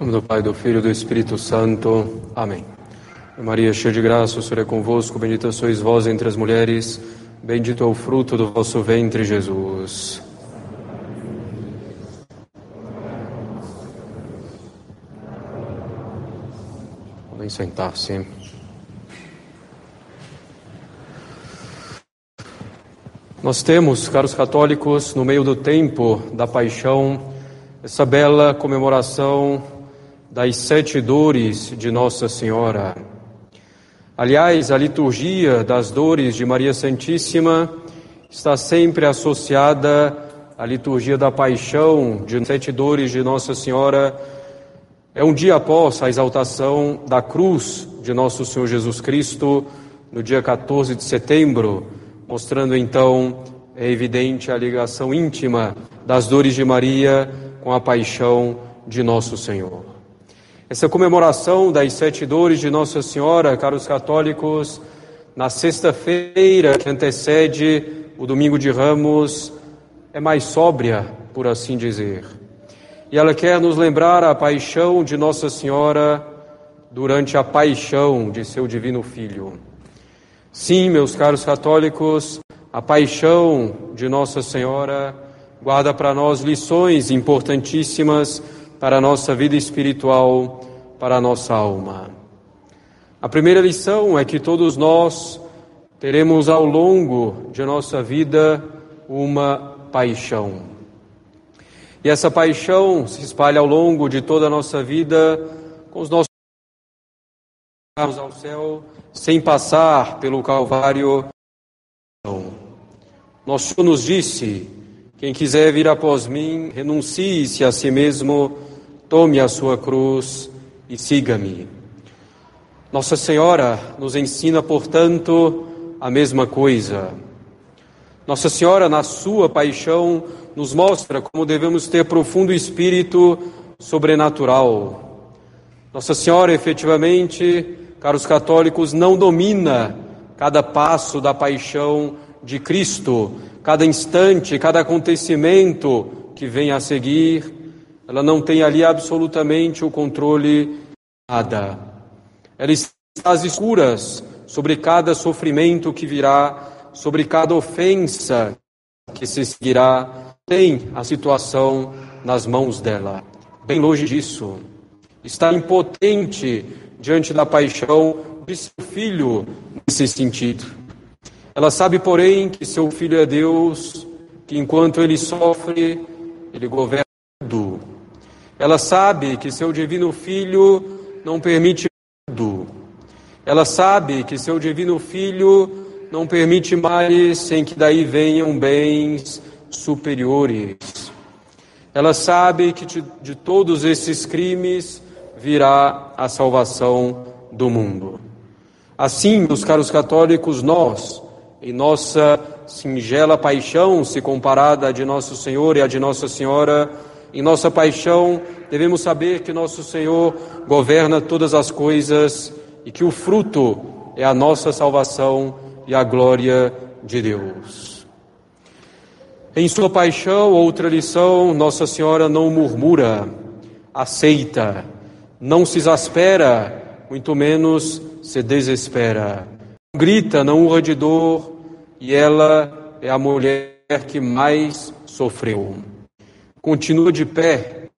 Nome do Pai, do Filho e do Espírito Santo. Amém. Maria, cheia de graça, o Senhor é convosco, bendita sois vós entre as mulheres, bendito é o fruto do vosso ventre, Jesus. Podem sentar-se. Nós temos, caros católicos, no meio do tempo da paixão, essa bela comemoração das sete dores de Nossa Senhora. Aliás, a liturgia das dores de Maria Santíssima está sempre associada à liturgia da paixão de sete dores de Nossa Senhora. É um dia após a exaltação da cruz de Nosso Senhor Jesus Cristo, no dia 14 de setembro, mostrando então, é evidente, a ligação íntima das dores de Maria com a paixão de Nosso Senhor. Essa comemoração das sete dores de Nossa Senhora, caros católicos, na sexta-feira que antecede o domingo de Ramos, é mais sóbria, por assim dizer. E ela quer nos lembrar a paixão de Nossa Senhora durante a paixão de seu Divino Filho. Sim, meus caros católicos, a paixão de Nossa Senhora guarda para nós lições importantíssimas para a nossa vida espiritual, para a nossa alma. A primeira lição é que todos nós teremos ao longo de nossa vida uma paixão. E essa paixão se espalha ao longo de toda a nossa vida com os nossos ao céu sem passar pelo Calvário. Nosso Senhor nos disse: quem quiser vir após mim, renuncie-se a si mesmo Tome a sua cruz e siga-me. Nossa Senhora nos ensina, portanto, a mesma coisa. Nossa Senhora, na sua paixão, nos mostra como devemos ter profundo espírito sobrenatural. Nossa Senhora, efetivamente, caros católicos, não domina cada passo da paixão de Cristo, cada instante, cada acontecimento que vem a seguir ela não tem ali absolutamente o controle nada. Ela está às escuras sobre cada sofrimento que virá, sobre cada ofensa que se seguirá. Tem a situação nas mãos dela. Bem longe disso. Está impotente diante da paixão de seu filho nesse sentido. Ela sabe, porém, que seu filho é Deus, que enquanto ele sofre, ele governa tudo. Ela sabe que seu divino filho não permite tudo. Ela sabe que seu divino filho não permite mais sem que daí venham bens superiores. Ela sabe que de, de todos esses crimes virá a salvação do mundo. Assim, meus caros católicos, nós, em nossa singela paixão, se comparada à de Nosso Senhor e à de Nossa Senhora, em nossa paixão, devemos saber que nosso Senhor governa todas as coisas e que o fruto é a nossa salvação e a glória de Deus. Em sua paixão, outra lição, Nossa Senhora não murmura, aceita, não se exaspera, muito menos se desespera. Grita, não urra de dor, e ela é a mulher que mais sofreu continua de pé.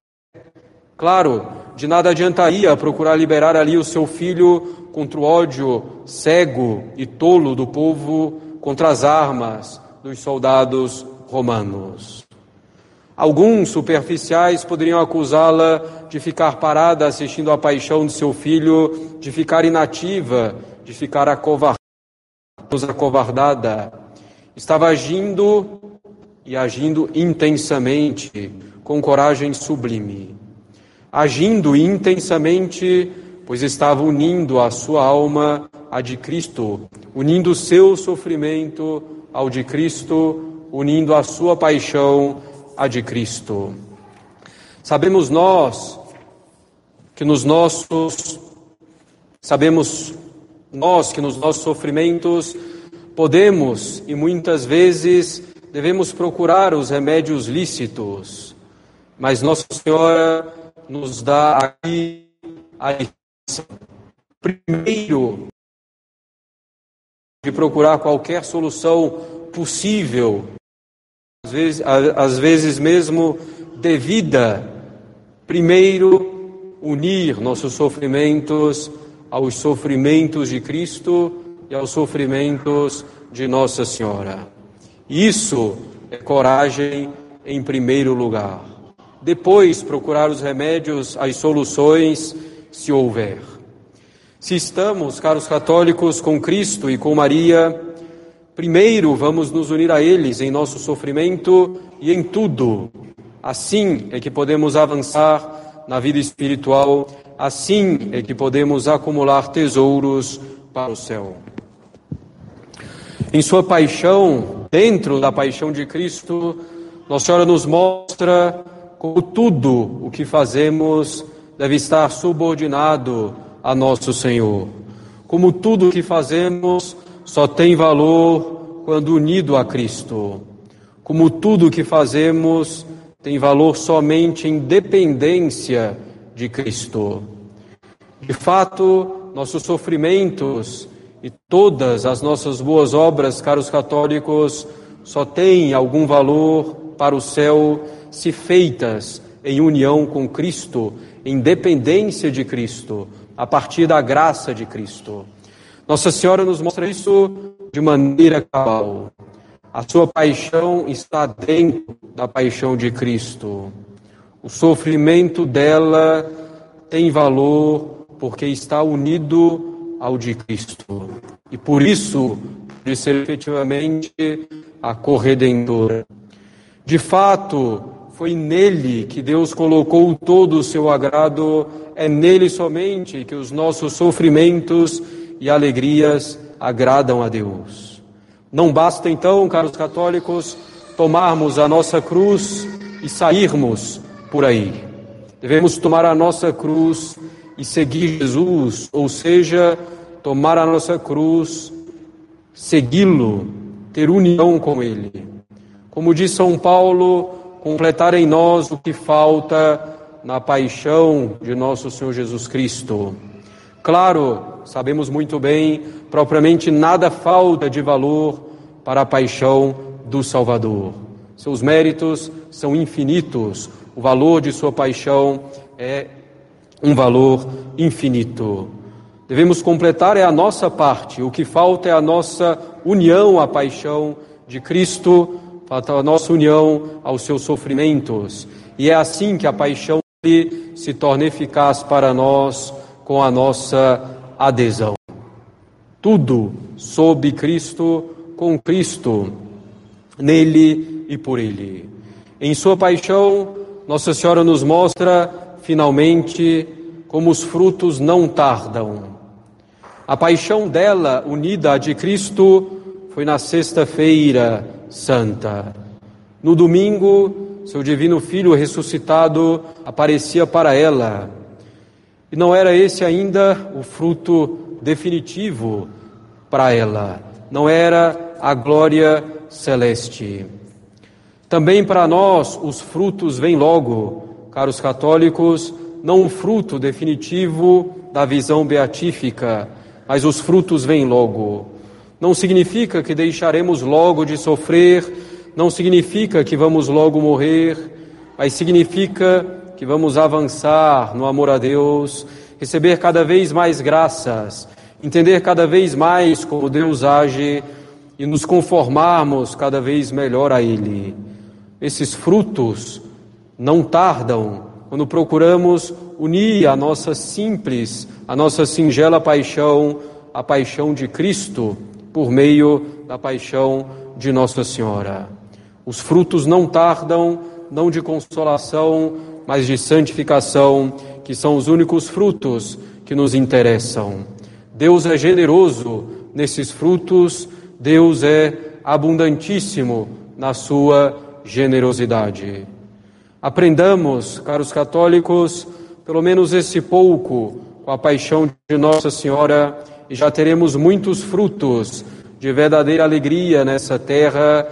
Claro, de nada adiantaria procurar liberar ali o seu filho contra o ódio cego e tolo do povo, contra as armas dos soldados romanos. Alguns superficiais poderiam acusá-la de ficar parada assistindo à paixão de seu filho, de ficar inativa, de ficar acovardada. Estava agindo e agindo intensamente, com coragem sublime. Agindo intensamente, pois estava unindo a sua alma à de Cristo, unindo o seu sofrimento ao de Cristo, unindo a sua paixão à de Cristo. Sabemos nós que nos nossos sabemos nós que nos nossos sofrimentos podemos e muitas vezes devemos procurar os remédios lícitos, mas Nossa Senhora nos dá aqui a lição. Primeiro, de procurar qualquer solução possível, às vezes, às vezes mesmo devida, primeiro unir nossos sofrimentos aos sofrimentos de Cristo e aos sofrimentos de Nossa Senhora. Isso é coragem em primeiro lugar. Depois, procurar os remédios, as soluções, se houver. Se estamos, caros católicos, com Cristo e com Maria, primeiro vamos nos unir a eles em nosso sofrimento e em tudo. Assim é que podemos avançar na vida espiritual, assim é que podemos acumular tesouros para o céu. Em sua paixão, dentro da paixão de Cristo, Nossa Senhora nos mostra como tudo o que fazemos deve estar subordinado a nosso Senhor. Como tudo o que fazemos só tem valor quando unido a Cristo. Como tudo o que fazemos tem valor somente em dependência de Cristo. De fato, nossos sofrimentos e todas as nossas boas obras, caros católicos, só têm algum valor para o céu se feitas em união com Cristo, em dependência de Cristo, a partir da graça de Cristo. Nossa Senhora nos mostra isso de maneira cabal. A sua paixão está dentro da paixão de Cristo. O sofrimento dela tem valor porque está unido ao de Cristo. E por isso, de ser efetivamente a corredentora. De fato, foi nele que Deus colocou todo o seu agrado, é nele somente que os nossos sofrimentos e alegrias agradam a Deus. Não basta então, caros católicos, tomarmos a nossa cruz e sairmos por aí. Devemos tomar a nossa cruz e seguir Jesus, ou seja, tomar a nossa cruz, segui-lo, ter união com Ele. Como diz São Paulo, completar em nós o que falta na paixão de nosso Senhor Jesus Cristo. Claro, sabemos muito bem, propriamente nada falta de valor para a paixão do Salvador. Seus méritos são infinitos, o valor de sua paixão é um valor infinito. Devemos completar é a nossa parte, o que falta é a nossa união à paixão de Cristo a nossa união aos seus sofrimentos. E é assim que a paixão se torna eficaz para nós com a nossa adesão. Tudo sob Cristo, com Cristo, nele e por ele. Em sua paixão, Nossa Senhora nos mostra, finalmente, como os frutos não tardam. A paixão dela, unida à de Cristo, foi na sexta-feira santa. No domingo, seu divino filho ressuscitado aparecia para ela. E não era esse ainda o fruto definitivo para ela, não era a glória celeste. Também para nós os frutos vêm logo, caros católicos, não o fruto definitivo da visão beatífica, mas os frutos vêm logo não significa que deixaremos logo de sofrer, não significa que vamos logo morrer, mas significa que vamos avançar no amor a Deus, receber cada vez mais graças, entender cada vez mais como Deus age e nos conformarmos cada vez melhor a Ele. Esses frutos não tardam quando procuramos unir a nossa simples, a nossa singela paixão, a paixão de Cristo por meio da paixão de Nossa Senhora. Os frutos não tardam, não de consolação, mas de santificação, que são os únicos frutos que nos interessam. Deus é generoso nesses frutos, Deus é abundantíssimo na sua generosidade. Aprendamos, caros católicos, pelo menos esse pouco com a paixão de Nossa Senhora e já teremos muitos frutos de verdadeira alegria nessa terra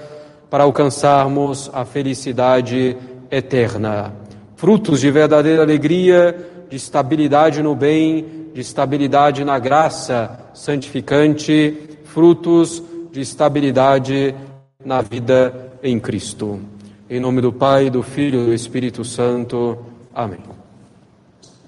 para alcançarmos a felicidade eterna. Frutos de verdadeira alegria, de estabilidade no bem, de estabilidade na graça santificante, frutos de estabilidade na vida em Cristo. Em nome do Pai, do Filho e do Espírito Santo. Amém.